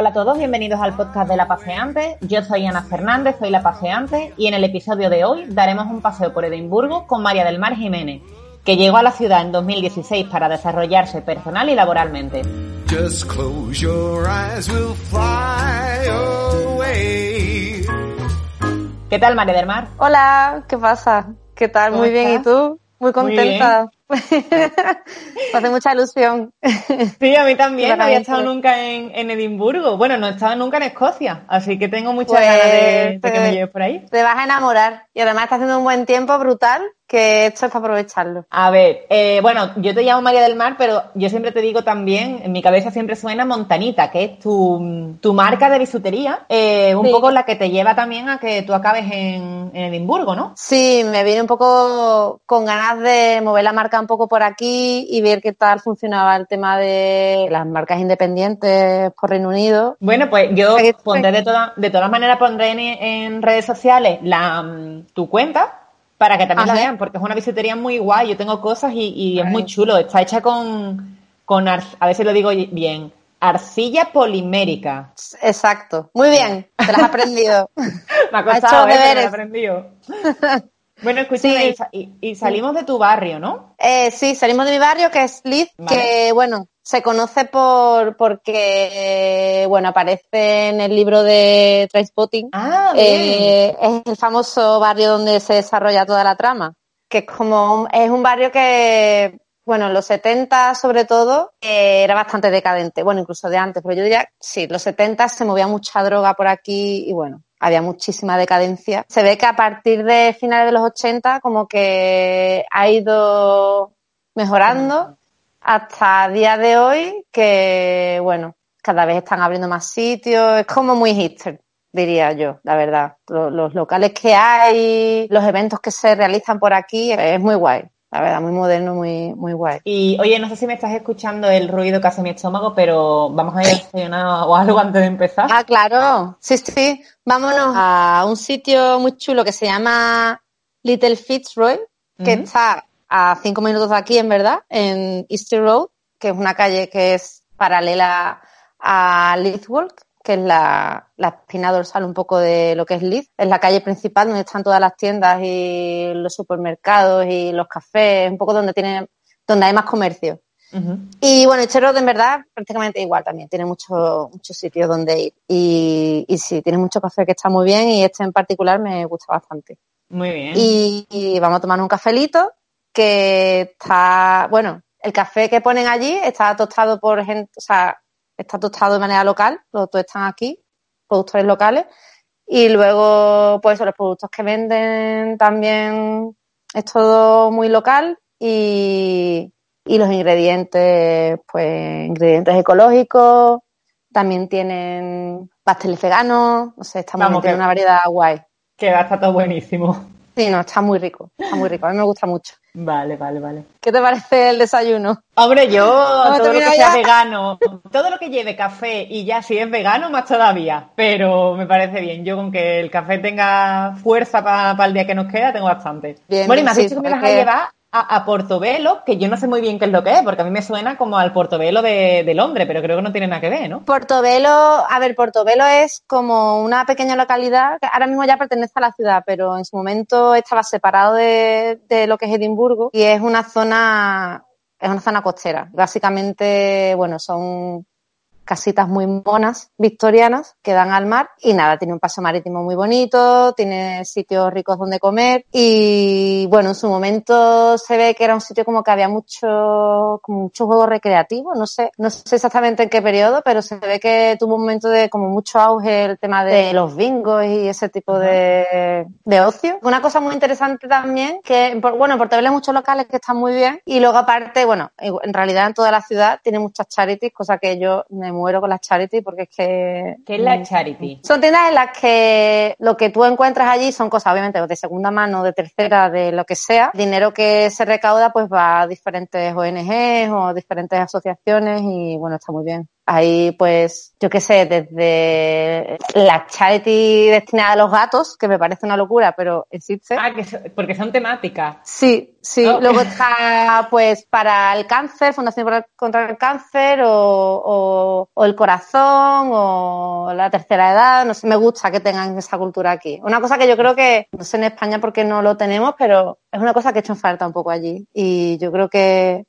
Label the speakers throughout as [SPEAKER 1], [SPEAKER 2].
[SPEAKER 1] Hola a todos, bienvenidos al podcast de La Paseante. Yo soy Ana Fernández, soy La Paseante y en el episodio de hoy daremos un paseo por Edimburgo con María del Mar Jiménez, que llegó a la ciudad en 2016 para desarrollarse personal y laboralmente.
[SPEAKER 2] Just close your eyes, we'll fly away.
[SPEAKER 1] ¿Qué tal, María del Mar?
[SPEAKER 3] Hola, ¿qué pasa? ¿Qué tal?
[SPEAKER 1] ¿Cómo
[SPEAKER 3] Muy bien? ¿y tú? Muy contenta. hace mucha ilusión.
[SPEAKER 1] Sí, a mí también. No había estado nunca en, en Edimburgo. Bueno, no he estado nunca en Escocia, así que tengo muchas
[SPEAKER 3] Pues,
[SPEAKER 1] ganas de, de que me lleves por ahí.
[SPEAKER 3] Te vas a enamorar. Y además está haciendo un buen tiempo brutal, que esto es para aprovecharlo.
[SPEAKER 1] A ver, eh, bueno, yo te llamo María del Mar, pero yo siempre te digo también, en mi cabeza siempre suena Montanita, que es tu, tu marca de bisutería, eh, un
[SPEAKER 3] Sí.
[SPEAKER 1] poco la que te lleva también a que tú acabes en, en Edimburgo, ¿no?
[SPEAKER 3] Sí, me vine un poco con ganas de mover la marca un poco por aquí y ver qué tal funcionaba el tema de las marcas independientes por Reino Unido.
[SPEAKER 1] Bueno, pues yo pondré de, toda- de todas maneras pondré en, en redes sociales la, mm, tu cuenta para que también la vean, porque es una bisutería muy guay, yo tengo cosas y, y es muy chulo, está hecha con, con ar- a ver si lo digo bien, arcilla polimérica.
[SPEAKER 3] Exacto. Muy bien, te las has aprendido.
[SPEAKER 1] Me ha
[SPEAKER 3] Ha
[SPEAKER 1] costado,
[SPEAKER 3] hecho
[SPEAKER 1] ¿eh? He aprendido. bueno, escúchame,
[SPEAKER 3] Sí.
[SPEAKER 1] y y, salimos de tu barrio, ¿no?
[SPEAKER 3] Eh, sí, salimos de mi barrio, que es Leeds,
[SPEAKER 1] Vale.
[SPEAKER 3] que bueno, se conoce por porque bueno, aparece en el libro de Trainspotting.
[SPEAKER 1] Ah.
[SPEAKER 3] Eh, es el famoso barrio donde se desarrolla toda la trama, que es como un- es un barrio que bueno, en los 70 sobre todo eh, era bastante decadente, bueno, incluso de antes, pero yo diría, sí, los 70 se movía mucha droga por aquí y bueno, había muchísima decadencia. Se ve que a partir de finales de los 80 como que ha ido mejorando hasta día de hoy que, bueno, cada vez están abriendo más sitios, es como muy hipster, diría yo, la verdad. Lo- Los, locales que hay, los eventos que se realizan por aquí, es muy guay, la verdad, muy moderno, muy, muy guay.
[SPEAKER 1] Y oye, no sé si me estás escuchando el ruido que hace mi estómago, pero vamos a ir a desayunar o algo antes de empezar.
[SPEAKER 3] Ah, claro, sí, sí, vámonos a un sitio muy chulo que se llama Little Fitzroy, que está a cinco minutos de aquí, en verdad, en Easter Road, que es una calle que es paralela a Leith Walk, que es la, la espina dorsal un poco de lo que es Leith. Es la calle principal donde están todas las tiendas y los supermercados y los cafés, un poco donde tiene, donde hay más comercio. Y bueno, Easter Road en verdad prácticamente igual también, tiene muchos muchos sitios donde ir. Y, y sí, tiene mucho café que está muy bien y este en particular me gusta bastante.
[SPEAKER 1] Muy bien.
[SPEAKER 3] Y, y vamos a tomar un cafelito que está, bueno, el café que ponen allí está tostado por gente, o sea, está tostado de manera local, los dos están aquí, productores locales. Y luego, pues los productos que venden también es todo muy local y, y los ingredientes, pues ingredientes ecológicos, también tienen pasteles veganos, no sé, está muy
[SPEAKER 1] Vamos, que-
[SPEAKER 3] una variedad guay.
[SPEAKER 1] Que va a estar todo buenísimo.
[SPEAKER 3] Sí, no, está muy rico, está muy rico, a mí me gusta mucho.
[SPEAKER 1] Vale, vale, vale.
[SPEAKER 3] ¿Qué te parece el desayuno?
[SPEAKER 1] Hombre, yo todo lo que sea
[SPEAKER 3] ya.
[SPEAKER 1] vegano, todo lo que lleve café y ya si es vegano, más todavía. Pero me parece bien. Yo con que el café tenga fuerza para el día que nos queda, tengo bastante.
[SPEAKER 3] Bien,
[SPEAKER 1] bueno, y me has
[SPEAKER 3] sí,
[SPEAKER 1] dicho que me
[SPEAKER 3] sabes
[SPEAKER 1] vas a
[SPEAKER 3] que-
[SPEAKER 1] llevar a, a Portobelo, que yo no sé muy bien qué es lo que es, porque a mí me suena como al Portobelo de, de Londres, pero creo que no tiene nada que ver, ¿no?
[SPEAKER 3] Portobelo, a ver, Portobelo es como una pequeña localidad que ahora mismo ya pertenece a la ciudad, pero en su momento estaba separado de, de lo que es Edimburgo y es una zona, es una zona costera. Básicamente, bueno, son casitas muy monas, victorianas, que dan al mar y nada, tiene un paso marítimo muy bonito, tiene sitios ricos donde comer y bueno, en su momento se ve que era un sitio como que había mucho, como mucho juego recreativo, no sé, no sé exactamente en qué periodo, pero se ve que tuvo un momento de como mucho auge el tema de los bingos y ese tipo de, de ocio. Una cosa muy interesante también, que bueno, en Portobelo hay muchos locales que están muy bien y luego aparte, bueno, en realidad en toda la ciudad tiene muchas charities, cosa que yo me muero con las charities porque es que...
[SPEAKER 1] ¿Qué es la charity?
[SPEAKER 3] Son tiendas en las que lo que tú encuentras allí son cosas, obviamente, de segunda mano, de tercera, de lo que sea. Dinero que se recauda, pues va a diferentes ONGs o diferentes asociaciones y bueno, está muy bien. Hay, pues, yo qué sé, desde la charity destinada a los gatos, que me parece una locura, pero existe.
[SPEAKER 1] Ah, que so- porque son temáticas.
[SPEAKER 3] Sí, sí.
[SPEAKER 1] Oh.
[SPEAKER 3] Luego está, pues, para el cáncer, Fundación contra el Cáncer, o, o, o el corazón, o la tercera edad. No sé, me gusta que tengan esa cultura aquí. Una cosa que yo creo que, no sé en España porque no lo tenemos, pero es una cosa que he hecho en falta un poco allí. Y yo creo que,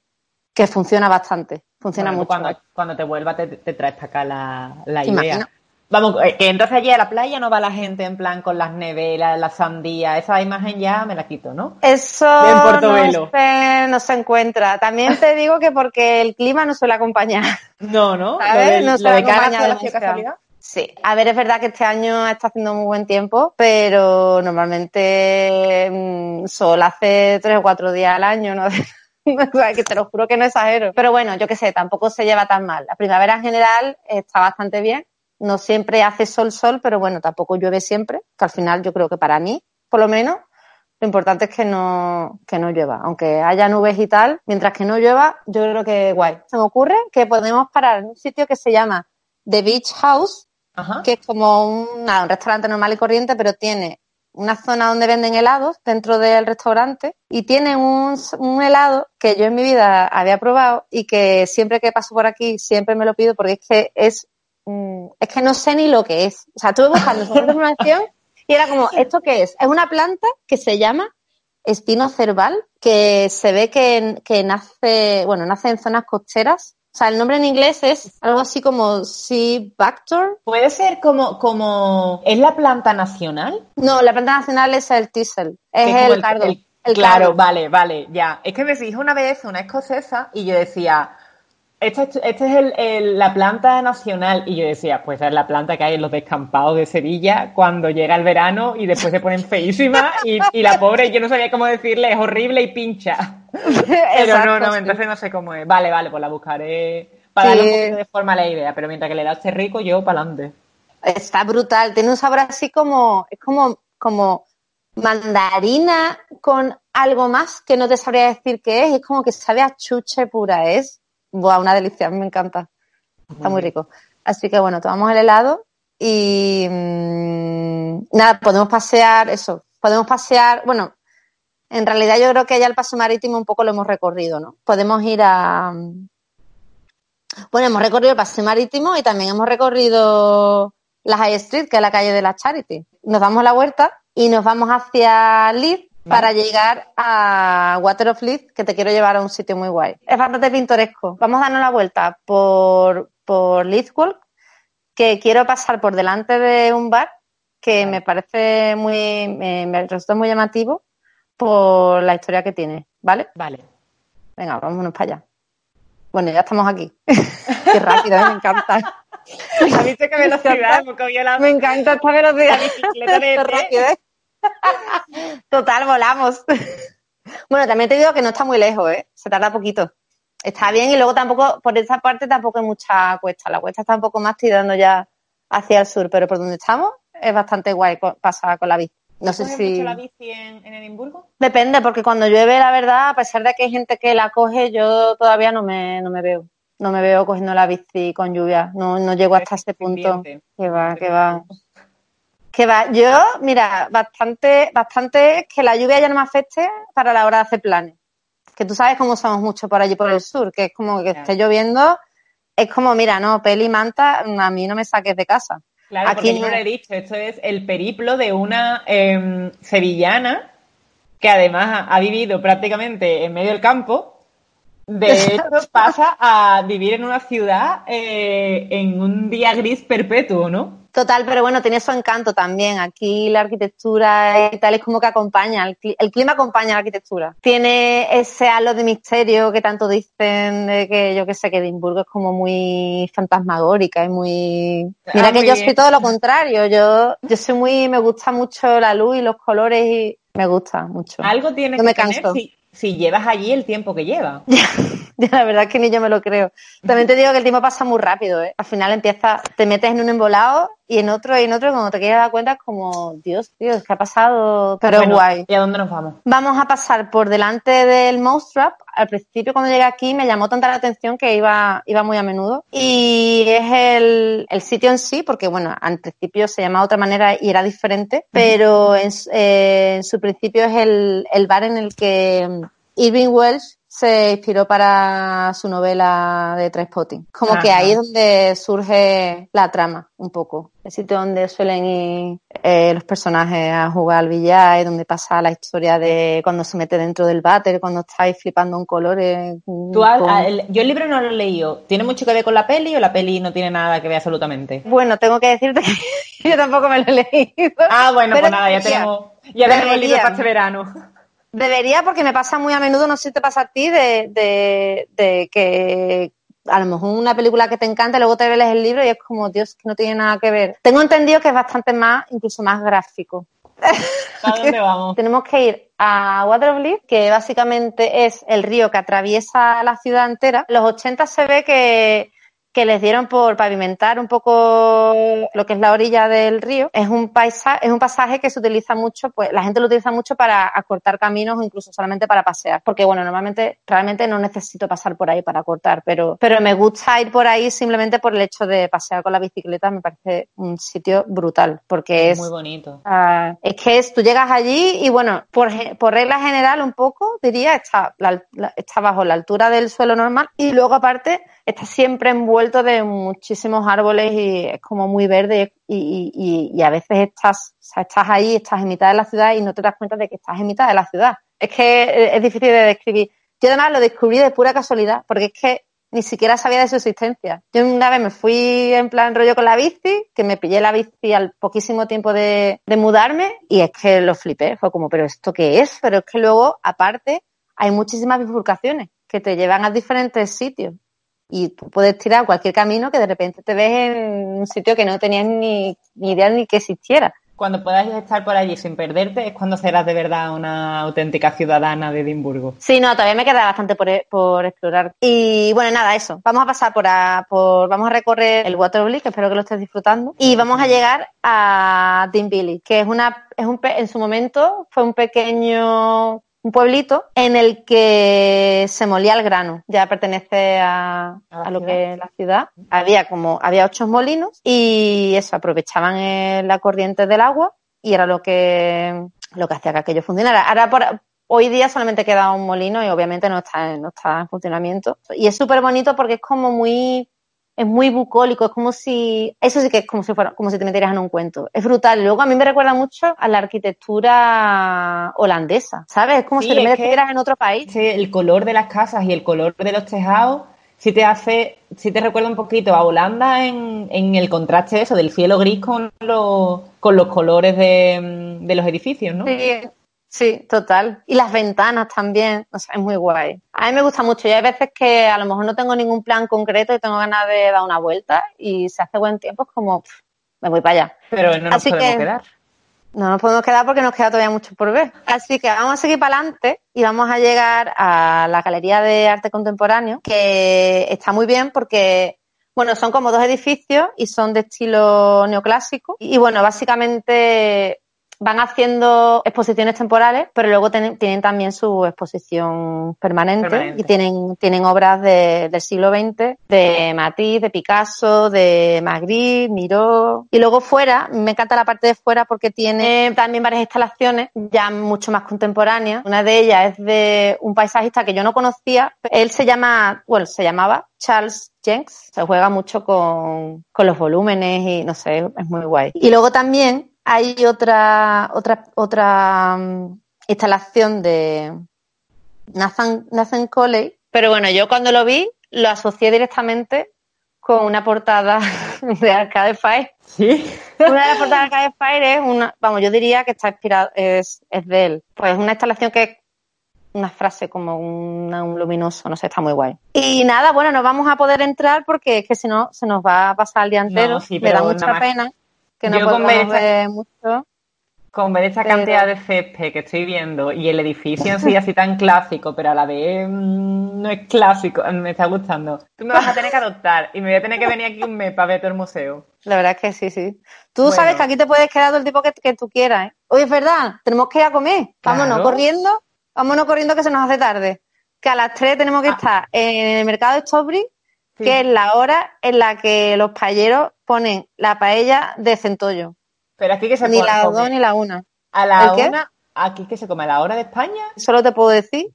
[SPEAKER 3] que funciona bastante. Funciona
[SPEAKER 1] Bueno,
[SPEAKER 3] mucho.
[SPEAKER 1] Cuando, cuando te vuelva te, te traes para acá la, la
[SPEAKER 3] ¿Te
[SPEAKER 1] idea. Vamos, eh, que entonces allí a la playa no va la gente en plan con las neveras, las sandías. Esa imagen ya me la quito, ¿no?
[SPEAKER 3] Eso no se, no se encuentra. También te digo que porque el clima no suele acompañar.
[SPEAKER 1] No, ¿no?
[SPEAKER 3] A
[SPEAKER 1] Lo,
[SPEAKER 3] ver,
[SPEAKER 1] del-
[SPEAKER 3] no
[SPEAKER 1] lo
[SPEAKER 3] se
[SPEAKER 1] de cara
[SPEAKER 3] acompaña
[SPEAKER 1] hacia la
[SPEAKER 3] demasiado.
[SPEAKER 1] casualidad.
[SPEAKER 3] Sí, a ver, es verdad que este año está haciendo muy buen tiempo, pero normalmente mm, sol hace tres o cuatro días al año, ¿no? O sea, que te lo juro que no exagero. Pero bueno, yo qué sé, tampoco se lleva tan mal. La primavera en general está bastante bien. No siempre hace sol, sol, pero bueno, tampoco llueve siempre, que al final yo creo que para mí, por lo menos, lo importante es que no, que no llueva. Aunque haya nubes y tal, mientras que no llueva, yo creo que guay. Se me ocurre que podemos parar en un sitio que se llama The Beach House,
[SPEAKER 1] Ajá.
[SPEAKER 3] que es como un, nada, un restaurante normal y corriente, pero tiene una zona donde venden helados dentro del restaurante y tiene un, un helado que yo en mi vida había probado y que siempre que paso por aquí siempre me lo pido porque es que es, mm, es que no sé ni lo que es. O sea, estuve buscando información y era como, ¿esto qué es? Es una planta que se llama espino cerval que se ve que, que nace, bueno, nace en zonas costeras. O sea, el nombre en inglés es algo así como Sea Bactor,
[SPEAKER 1] Puede ser como, como, ¿es la planta nacional?
[SPEAKER 3] No, la planta nacional es el tisel, es el, cardo.
[SPEAKER 1] el-
[SPEAKER 3] el
[SPEAKER 1] claro,
[SPEAKER 3] cardo.
[SPEAKER 1] vale, vale, ya. Es que me dijo una vez una escocesa y yo decía, esta es, esta es el- el- la planta nacional. Y yo decía, pues es la planta que hay en los descampados de Sevilla cuando llega el verano y después se ponen feísimas y, y la pobre, yo no sabía cómo decirle, es horrible y pincha. Pero
[SPEAKER 3] Exacto,
[SPEAKER 1] no, no, entonces no sé cómo es. Vale, vale, pues la buscaré para
[SPEAKER 3] Sí.
[SPEAKER 1] darle un poquito de forma a la idea, pero mientras que le da esté rico, yo para adelante.
[SPEAKER 3] Está brutal, tiene un sabor así como, es como, como mandarina con algo más que no te sabría decir qué es, es como que sabe a chuche pura, es, buah, una delicia, me encanta, está muy rico. Así que bueno, tomamos el helado y mm, nada, podemos pasear, eso, podemos pasear, bueno, en realidad yo creo que ya el paso marítimo un poco lo hemos recorrido, ¿no? Podemos ir a... Bueno, hemos recorrido el paseo marítimo y también hemos recorrido la High Street, que es la calle de la Charity. Nos damos la vuelta y nos vamos hacia Leeds para llegar a Water of Leeds, que te quiero llevar a un sitio muy guay. Es bastante pintoresco. Vamos a darnos la vuelta por, por Leeds Walk, que quiero pasar por delante de un bar que me parece muy, me, me resulta muy llamativo por la historia que tiene, ¿vale?
[SPEAKER 1] Vale.
[SPEAKER 3] Venga, vámonos para allá. Bueno, ya estamos aquí. Qué rápido, ¿eh? me encanta.
[SPEAKER 1] ¿Has visto qué velocidad?
[SPEAKER 3] Me encanta esta velocidad.
[SPEAKER 1] la bicicleta de.
[SPEAKER 3] Total, volamos. Bueno, también te digo que no está muy lejos, ¿eh? Se tarda poquito. Está bien y luego tampoco, por esa parte tampoco hay mucha cuesta. La cuesta está un poco más tirando ya hacia el sur, pero por donde estamos es bastante guay pasar con la bici. No sé
[SPEAKER 1] ¿Coges
[SPEAKER 3] si...
[SPEAKER 1] mucho la bici en, en Edimburgo?
[SPEAKER 3] Depende, porque cuando llueve, la verdad, a pesar de que hay gente que la coge, yo todavía no me, no me veo. No me veo cogiendo la bici con lluvia. No, no llego hasta ese punto.
[SPEAKER 1] Invierte.
[SPEAKER 3] Que va, que va. Que va. Yo, mira, bastante, bastante que la lluvia ya no me afecte para la hora de hacer planes. Que tú sabes cómo somos mucho por allí por el sur, que es como que
[SPEAKER 1] Claro.
[SPEAKER 3] esté lloviendo, es como, mira, no, peli manta, a mí no me saques de casa.
[SPEAKER 1] Claro,
[SPEAKER 3] Aquí
[SPEAKER 1] porque yo lo he dicho, esto es el periplo de una em, sevillana que además ha, ha vivido prácticamente en medio del campo. De hecho, pasa a vivir en una ciudad eh, en un día gris perpetuo, ¿no?
[SPEAKER 3] Total, pero bueno, tiene su encanto también. Aquí la arquitectura y tal es como que acompaña, el, cli- el clima acompaña a la arquitectura. Tiene ese halo de misterio que tanto dicen de que yo que sé, que Edimburgo es como muy fantasmagórica y muy... Mira
[SPEAKER 1] Ah,
[SPEAKER 3] que yo
[SPEAKER 1] bien.
[SPEAKER 3] soy todo lo contrario, yo, yo soy muy, me gusta mucho la luz y los colores y me gusta mucho.
[SPEAKER 1] Algo tiene
[SPEAKER 3] No
[SPEAKER 1] que
[SPEAKER 3] me
[SPEAKER 1] tener si, si llevas allí el tiempo que lleva.
[SPEAKER 3] la verdad es que ni yo me lo creo. También te digo que el tiempo pasa muy rápido, ¿eh? Al final empieza, te metes en un embolado y en otro y en otro, y cuando te quieres dar cuenta es como, Dios, Dios, ¿qué ha pasado? Pero
[SPEAKER 1] Bueno,
[SPEAKER 3] guay.
[SPEAKER 1] ¿Y a dónde nos vamos?
[SPEAKER 3] Vamos a pasar por delante del Mouse Trap. Al principio, cuando llegué aquí, me llamó tanta la atención que iba, iba muy a menudo. Y es el, el sitio en sí, porque bueno, al principio se llamaba de otra manera y era diferente, pero en, su- eh, en su principio es el, el bar en el que mm, Irving Welsh se inspiró para su novela de Trainspotting. Como que ahí es donde surge la trama, un poco. El sitio donde suelen ir eh, los personajes a jugar al billar y donde pasa la historia de cuando se mete dentro del váter, cuando estáis flipando en colores.
[SPEAKER 1] Tú
[SPEAKER 3] con-
[SPEAKER 1] a- el- yo el libro no lo he leído. ¿Tiene mucho que ver con la peli o la peli no tiene nada que ver absolutamente?
[SPEAKER 3] Bueno, tengo que decirte que yo tampoco me lo he leído.
[SPEAKER 1] Ah, bueno,
[SPEAKER 3] Pero
[SPEAKER 1] pues nada, ya tenemos, ya tenemos el libro para este verano.
[SPEAKER 3] Debería, porque me pasa muy a menudo, no sé si te pasa a ti, de, de, de que a lo mejor una película que te encanta, luego te lees el libro y es como, Dios, que no tiene nada que ver. Tengo entendido que es bastante más, incluso más gráfico.
[SPEAKER 1] ¿A dónde vamos?
[SPEAKER 3] Tenemos que ir a Water of Leaf, que básicamente es el río que atraviesa la ciudad entera. En los 80 se ve que, que les dieron por pavimentar un poco lo que es la orilla del río. Es un paisaje, es un pasaje que se utiliza mucho, pues la gente lo utiliza mucho para acortar caminos o incluso solamente para pasear. Porque bueno, normalmente, realmente no necesito pasar por ahí para cortar, pero, pero me gusta ir por ahí simplemente por el hecho de pasear con la bicicleta, me parece un sitio brutal, porque es
[SPEAKER 1] Muy bonito.
[SPEAKER 3] Ah, es que es, tú llegas allí y bueno, por, por regla general un poco, diría, está, la- la- está bajo la altura del suelo normal y luego aparte está siempre envuelto de muchísimos árboles y es como muy verde y, a veces estás, estás ahí, estás en mitad de la ciudad y no te das cuenta de que estás en mitad de la ciudad. Es que es difícil de describir. Yo además lo descubrí de pura casualidad porque es que ni siquiera sabía de su existencia. Yo una vez me fui en plan rollo con la bici, que me pillé la bici al poquísimo tiempo de, de mudarme y es que lo flipé. Fue como, ¿pero esto qué es? Pero es que luego, aparte, hay muchísimas bifurcaciones que te llevan a diferentes sitios. Y tú puedes tirar cualquier camino que de repente te ves en un sitio que no tenías ni, ni idea ni que existiera.
[SPEAKER 1] Cuando puedas estar por allí sin perderte es cuando serás de verdad una auténtica ciudadana de Edimburgo.
[SPEAKER 3] Sí, no, todavía me queda bastante por, e- por explorar. Y bueno, nada, eso. Vamos a pasar por, a- por vamos a recorrer el Waterloo, que espero que lo estés disfrutando. Y vamos a llegar a Dinbilly, que es una, es un, pe- en su momento fue un pequeño, un pueblito en el que se molía el grano. Ya pertenece a,
[SPEAKER 1] A
[SPEAKER 3] lo
[SPEAKER 1] ciudad.
[SPEAKER 3] que es la ciudad. Había como, había ocho molinos y eso, aprovechaban la corriente del agua y era lo que, lo que hacía que aquello funcionara. Ahora por, Hoy día solamente queda un molino y obviamente no está, en- no está en funcionamiento. Y es súper bonito porque es como muy, es muy bucólico, es como si, eso sí que es como si fuera, como si te metieras en un cuento. Es brutal. Luego a mí me recuerda mucho a la arquitectura holandesa, ¿sabes? Es como
[SPEAKER 1] Sí,
[SPEAKER 3] si te
[SPEAKER 1] que-
[SPEAKER 3] metieras en otro país.
[SPEAKER 1] Sí, el color de las casas y el color de los tejados sí te hace, sí te recuerda un poquito a Holanda en, en el contraste eso del cielo gris con los, con los colores de, de los edificios, ¿no?
[SPEAKER 3] Sí, sí, total. Y las ventanas también, o sea, es muy guay. A mí me gusta mucho y hay veces que a lo mejor no tengo ningún plan concreto y tengo ganas de dar una vuelta y se hace buen tiempo, es como, pff, me voy para allá.
[SPEAKER 1] Pero no nos
[SPEAKER 3] Así
[SPEAKER 1] podemos
[SPEAKER 3] que-
[SPEAKER 1] quedar.
[SPEAKER 3] No nos podemos quedar porque nos queda todavía mucho por ver. Así que vamos a seguir para adelante y vamos a llegar a la Galería de Arte Contemporáneo, que está muy bien porque, bueno, son como dos edificios y son de estilo neoclásico. Y bueno, básicamente van haciendo exposiciones temporales, pero luego ten- tienen también su exposición permanente,
[SPEAKER 1] Permanente.
[SPEAKER 3] y tienen, tienen obras de- del siglo XX, de Matisse, de Picasso, de Magritte, Miró. Y luego fuera, me encanta la parte de fuera porque tiene también varias instalaciones ya mucho más contemporáneas. Una de ellas es de un paisajista que yo no conocía. Él se llama, bueno, se llamaba Charles Jenks. Se juega mucho con, con los volúmenes y no sé, es muy guay. Y luego también hay otra, otra, otra mm, instalación de Nathan, Nathan Coley. Pero bueno, yo cuando lo vi lo asocié directamente con una portada de Arcade Fire.
[SPEAKER 1] Sí.
[SPEAKER 3] Una de las portadas de Arcade Fire es una, vamos, yo diría que está inspirado, es, es de él. Pues una instalación que es una frase como una- un luminoso, no sé, está muy guay. Y nada, bueno, no vamos a poder entrar porque es que si no se nos va a pasar el día entero.
[SPEAKER 1] No, sí,
[SPEAKER 3] Me da mucha pena que no
[SPEAKER 1] Yo con ver
[SPEAKER 3] mucho.
[SPEAKER 1] Con ver esa
[SPEAKER 3] Pero-
[SPEAKER 1] cantidad de césped que estoy viendo y el edificio en sí así tan clásico, pero a la vez mm, no es clásico, me está gustando. Tú me vas a tener que adoptar y me voy a tener que venir aquí un mes para ver todo el museo.
[SPEAKER 3] La verdad es que sí, sí. Tú
[SPEAKER 1] Bueno.
[SPEAKER 3] sabes que aquí te puedes quedar todo el tiempo que, que tú quieras, ¿eh? Oye, es verdad, tenemos que ir a comer. Vámonos
[SPEAKER 1] Claro.
[SPEAKER 3] corriendo, vámonos corriendo que se nos hace tarde. Que a las 3 tenemos que
[SPEAKER 1] Ah.
[SPEAKER 3] estar en el mercado de Strawberry,
[SPEAKER 1] Sí.
[SPEAKER 3] que es la hora en la que los paelleros ponen la paella de centollo.
[SPEAKER 1] Pero aquí que se
[SPEAKER 3] Ni la dos ni la una.
[SPEAKER 1] a la una, aquí que se come a la hora de España.
[SPEAKER 3] Solo te puedo decir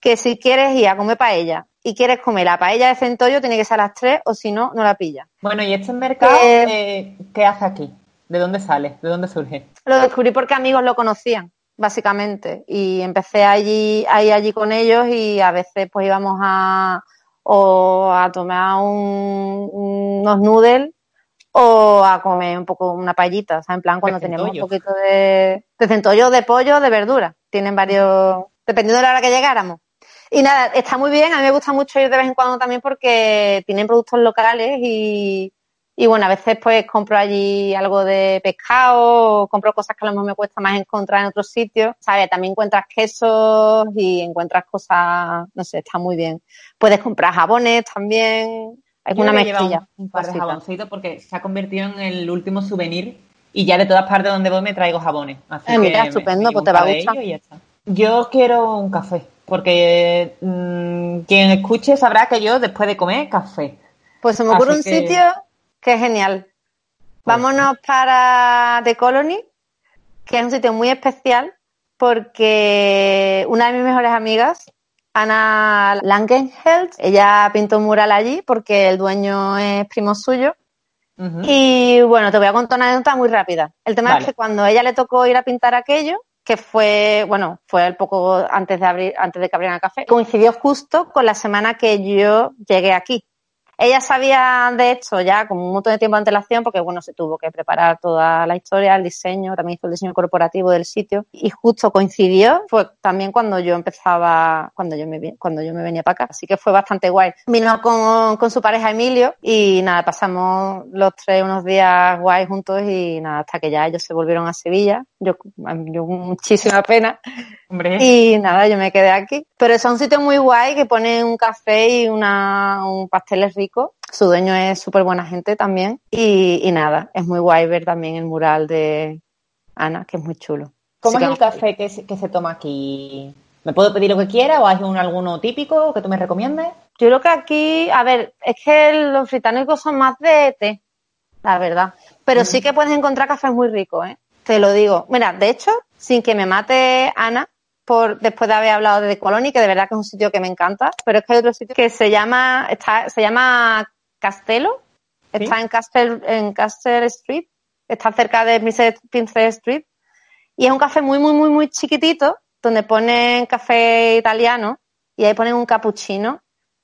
[SPEAKER 3] que si quieres ir a comer paella y quieres comer la paella de centollo, tiene que ser a las 3 o si no, no la pillas.
[SPEAKER 1] Bueno, y este mercado,
[SPEAKER 3] Eh,
[SPEAKER 1] eh, ¿qué hace aquí? ¿De dónde sale? ¿De dónde surge?
[SPEAKER 3] Lo descubrí porque amigos lo conocían, básicamente. Y empecé allí, a ir allí con ellos y a veces pues íbamos a o a tomar un- unos noodles o a comer un poco una paellita, o sea, en plan cuando teníamos un
[SPEAKER 1] centollo.
[SPEAKER 3] poquito de, de centollo, de pollo, de verdura. Tienen varios, dependiendo de la hora que llegáramos. Y nada, está muy bien, a mí me gusta mucho ir de vez en cuando también porque tienen productos locales y, y bueno, a veces pues compro allí algo de pescado, o compro cosas que a lo mejor me cuesta más encontrar en otros sitios, ¿sabes? También encuentras quesos y encuentras cosas, no sé, está muy bien. Puedes comprar jabones también, hay
[SPEAKER 1] Yo
[SPEAKER 3] una
[SPEAKER 1] voy a llevar
[SPEAKER 3] mezclilla.
[SPEAKER 1] Un, un par de jaboncitos porque se ha convertido en el último souvenir y ya de todas partes donde voy me traigo jabones. Así
[SPEAKER 3] Eh, mira,
[SPEAKER 1] que
[SPEAKER 3] estupendo, pues te va a gustar.
[SPEAKER 1] ellos y ya está. Yo quiero un café porque mm, quien escuche sabrá que yo después de comer café.
[SPEAKER 3] Pues se me ocurre
[SPEAKER 1] Así
[SPEAKER 3] un
[SPEAKER 1] que-
[SPEAKER 3] sitio que es genial. Vámonos para The Colony, que es un sitio muy especial porque una de mis mejores amigas, Ana Langenheld, ella pintó un mural allí porque el dueño es primo suyo. Y bueno, te voy a contar una anécdota muy rápida. El tema
[SPEAKER 1] Vale.
[SPEAKER 3] es que cuando a ella le tocó ir a pintar aquello, que fue, bueno, fue el poco antes de abrir, antes de que abrieran el café, coincidió justo con la semana que yo llegué aquí. Ella sabía de esto ya con un montón de tiempo de antelación porque, bueno, se tuvo que preparar toda la historia, el diseño, también hizo el diseño corporativo del sitio y justo coincidió, fue también cuando yo empezaba, cuando yo me, cuando yo me venía para acá, así que fue bastante guay. Vino con, con su pareja Emilio y nada, pasamos los tres unos días guay juntos y nada, hasta que ya ellos se volvieron a Sevilla, yo, yo muchísima pena
[SPEAKER 1] Hombre,
[SPEAKER 3] y nada, yo me quedé aquí. Pero es un sitio muy guay que pone un café y una, un pastel es rico. Su dueño es súper buena gente también. Y, y nada, es muy guay ver también el mural de Ana, que es muy chulo.
[SPEAKER 1] ¿cómo
[SPEAKER 3] Así
[SPEAKER 1] es
[SPEAKER 3] que
[SPEAKER 1] el café que se, que se toma aquí? ¿Me puedo pedir lo que quiera o hay un, alguno típico que tú me recomiendes?
[SPEAKER 3] Yo creo que aquí, a ver, es que los británicos son más de té, la verdad. Pero sí que puedes encontrar cafés muy ricos, ¿eh? Te lo digo. Mira, de hecho, sin que me mate Ana, por después de haber hablado de The Colony, que de verdad que es un sitio que me encanta, pero es que hay otro sitio que se llama, está, se llama Castelo,
[SPEAKER 1] ¿Sí?
[SPEAKER 3] está en Castle, en Castle Street, está cerca de Princess Street, y es un café muy, muy, muy, muy chiquitito, donde ponen café italiano, y ahí ponen un cappuccino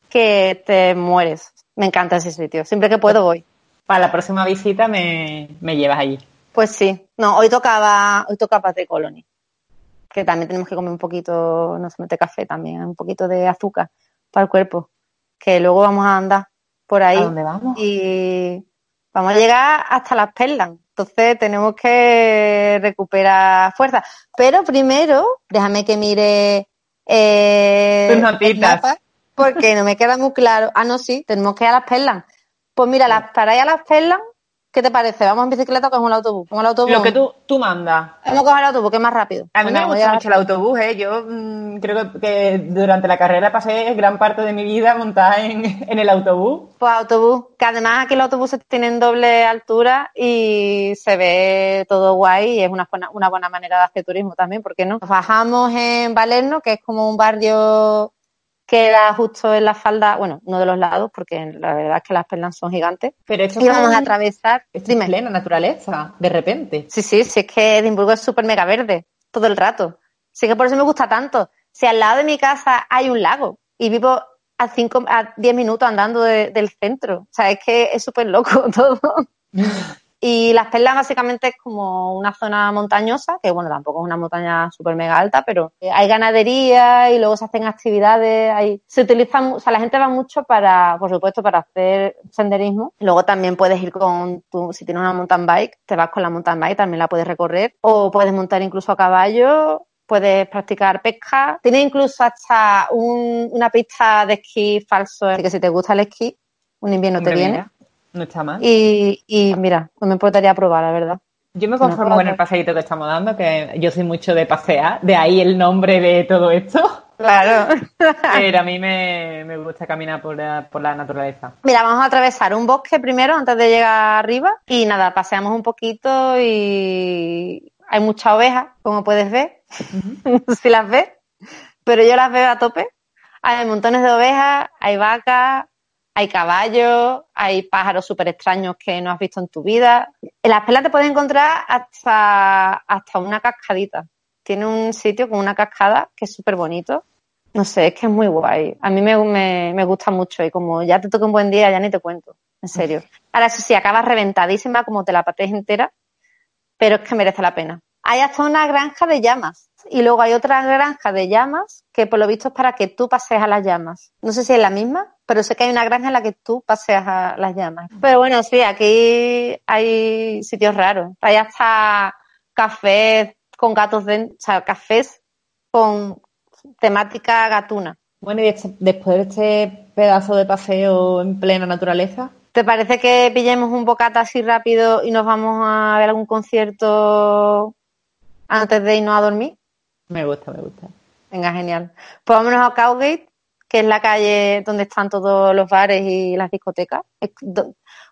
[SPEAKER 3] que te mueres. Me encanta ese sitio. Siempre que puedo voy.
[SPEAKER 1] Para la próxima visita me, me llevas allí.
[SPEAKER 3] Pues sí. No, hoy tocaba, hoy tocaba de Colony. Que también tenemos que comer un poquito, no se mete café también, un poquito de azúcar para el cuerpo. Que luego vamos a andar por ahí.
[SPEAKER 1] ¿A dónde vamos?
[SPEAKER 3] Y vamos a llegar hasta las perlas. Entonces tenemos que recuperar fuerza. Pero primero, déjame que mire eh, el
[SPEAKER 1] notitas.
[SPEAKER 3] mapa, porque no me queda muy claro. Ah, no, sí, tenemos que ir a las perlas. Pues mira, las, para ir a las perlas, ¿qué te parece? ¿Vamos en bicicleta o cogemos el autobús? Vamos al autobús.
[SPEAKER 1] Lo que tú, tú mandas.
[SPEAKER 3] Vamos a coger el autobús, que es más rápido.
[SPEAKER 1] A mí me gusta mucho el autobús, ¿eh? Yo mm, creo que, que durante la carrera pasé gran parte de mi vida montada en, en el autobús.
[SPEAKER 3] Pues autobús, que además aquí los autobuses tienen doble altura y se ve todo guay y es una buena, una buena manera de hacer turismo también, ¿por qué no? Nos bajamos en Valerno, que es como un barrio que era justo en la falda, bueno, uno de los lados, porque la verdad es que las perlas son gigantes.
[SPEAKER 1] Pero esto
[SPEAKER 3] Y vamos a atravesar,
[SPEAKER 1] esto es plena naturaleza, de repente.
[SPEAKER 3] Sí, sí, sí, es que Edimburgo es súper mega verde todo el rato. Sí que por eso me gusta tanto. Si al lado de mi casa hay un lago y vivo a cinco, a diez minutos andando de- del centro. O sea, es que es súper loco todo. Y Las Perlas básicamente es como una zona montañosa, que bueno, tampoco es una montaña súper mega alta, pero hay ganadería y luego se hacen actividades, hay, se utilizan, o sea, la gente va mucho para, por supuesto, para hacer senderismo. Luego también puedes ir con tu, si tienes una mountain bike, te vas con la mountain bike, también la puedes recorrer, o puedes montar incluso a caballo, puedes practicar pesca. Tiene incluso hasta un, una pista de esquí falso, así que si te gusta el esquí, un invierno te viene.
[SPEAKER 1] No está mal.
[SPEAKER 3] Y, y mira, no me importaría probar, la verdad.
[SPEAKER 1] Yo me conformo
[SPEAKER 3] No,
[SPEAKER 1] con el paseíto que estamos dando, que yo soy mucho de pasear, de ahí el nombre de todo esto.
[SPEAKER 3] Claro.
[SPEAKER 1] Pero a mí me, me gusta caminar por la, por la naturaleza.
[SPEAKER 3] Mira, vamos a atravesar un bosque primero antes de llegar arriba y nada, paseamos un poquito y hay muchas ovejas, como puedes ver, si las ves, pero yo las veo a tope. Hay montones de ovejas, hay vacas, hay caballos, hay pájaros súper extraños que no has visto en tu vida. En las perlas te puedes encontrar hasta, hasta una cascadita. Tiene un sitio con una cascada que es súper bonito. No sé, es que es muy guay. A mí me, me, me gusta mucho y como ya te toca un buen día, ya ni te cuento. En serio. Ahora, eso sí, acabas reventadísima como te la patees entera, pero es que merece la pena. Hay hasta una granja de llamas y luego hay otra granja de llamas que por lo visto es para que tú pasees a las llamas. No sé si es la misma, pero sé que hay una granja en la que tú paseas a las llamas. Pero bueno, sí, aquí hay sitios raros. Hay hasta cafés con gatos dentro, o sea, cafés con temática gatuna.
[SPEAKER 1] Bueno, y este- después de este pedazo de paseo en plena naturaleza,
[SPEAKER 3] ¿Te parece que pillemos un bocata así rápido y nos vamos a ver algún concierto antes de irnos a dormir?
[SPEAKER 1] me gusta, me gusta.
[SPEAKER 3] Venga, genial. Pues vámonos a Cowgate, que es la calle donde están todos los bares y las discotecas.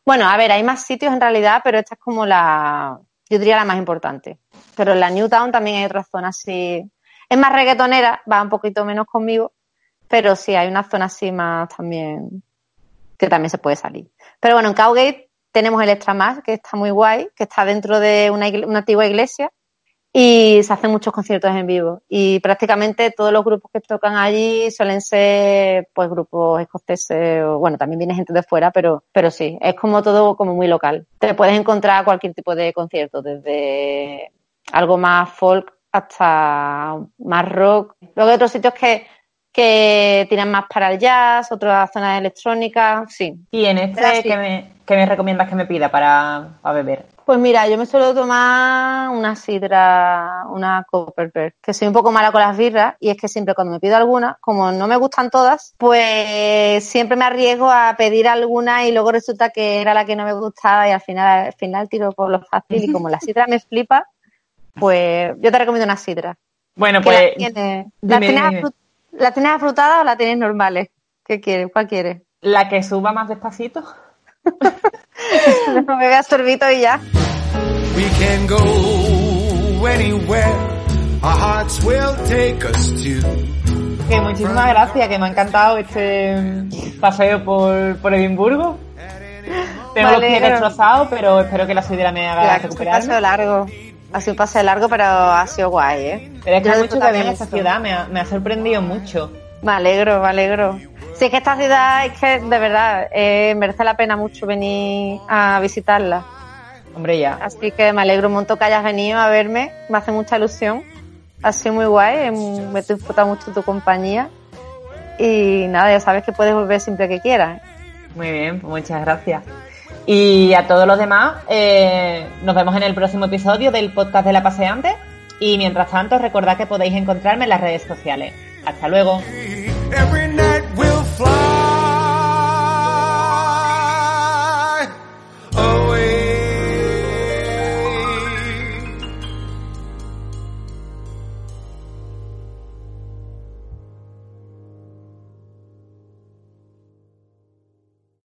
[SPEAKER 3] Bueno, a ver, hay más sitios en realidad, pero esta es como la, yo diría la más importante. Pero en la Newtown también hay otra zona así. Es más reggaetonera, va un poquito menos conmigo, pero sí hay una zona así más también, que también se puede salir. Pero bueno, en Cowgate tenemos el Extra Más, que está muy guay, que está dentro de una, una antigua iglesia y se hacen muchos conciertos en vivo. Y prácticamente todos los grupos que tocan allí suelen ser pues grupos escoceses o bueno también viene gente de fuera pero pero sí es como todo como muy local. Te puedes encontrar cualquier tipo de concierto desde algo más folk hasta más rock. Luego hay otros sitios que que tiran más para el jazz otras zonas electrónicas sí.
[SPEAKER 1] Y en este. ¿qué me, qué me recomiendas que me pida para, para beber?
[SPEAKER 3] Pues mira, yo me suelo tomar una sidra, una Copperberg, que soy un poco mala con las birras y es que siempre cuando me pido alguna, como no me gustan todas, pues siempre me arriesgo a pedir alguna y luego resulta que era la que no me gustaba y al final, al final tiro por lo fácil y como la sidra me flipa, pues yo te recomiendo una sidra.
[SPEAKER 1] Bueno, pues
[SPEAKER 3] la tienes, ¿la, tienes
[SPEAKER 1] dime.
[SPEAKER 3] afru- ¿La tienes afrutada o la tienes normales? ¿Qué quieres? ¿Cuál quieres?
[SPEAKER 1] la que suba más despacito.
[SPEAKER 3] No me veas sorbito y ya.
[SPEAKER 2] We can go anywhere our hearts will take us to.
[SPEAKER 1] Que muchísimas gracias, que me ha encantado este paseo por, por Edimburgo. Tengo los pies
[SPEAKER 3] pero-
[SPEAKER 1] destrozados, pero espero que la sidra me haga
[SPEAKER 3] Claro, ha sido un
[SPEAKER 1] recuperarme.
[SPEAKER 3] paseo largo. Ha sido un paseo largo, pero ha sido guay, ¿eh?
[SPEAKER 1] Pero es que
[SPEAKER 3] Yo
[SPEAKER 1] mucho que ver en esta ciudad, me ha, me ha sorprendido mucho.
[SPEAKER 3] Me alegro, me alegro. Sí, es que esta ciudad es que, de verdad, eh, merece la pena mucho venir a visitarla.
[SPEAKER 1] Hombre, ya.
[SPEAKER 3] Así que me alegro un montón que hayas venido a verme. Me hace mucha ilusión. Ha sido muy guay. eh, Me he disfrutado mucho tu compañía. Y nada, ya sabes que puedes volver siempre que quieras.
[SPEAKER 1] Muy bien, pues muchas gracias. Y a todos los demás, eh, nos vemos en el próximo episodio del podcast de la paseante. Y mientras tanto, recordad que podéis encontrarme en las redes sociales. Hasta luego.
[SPEAKER 2] fly. Oh.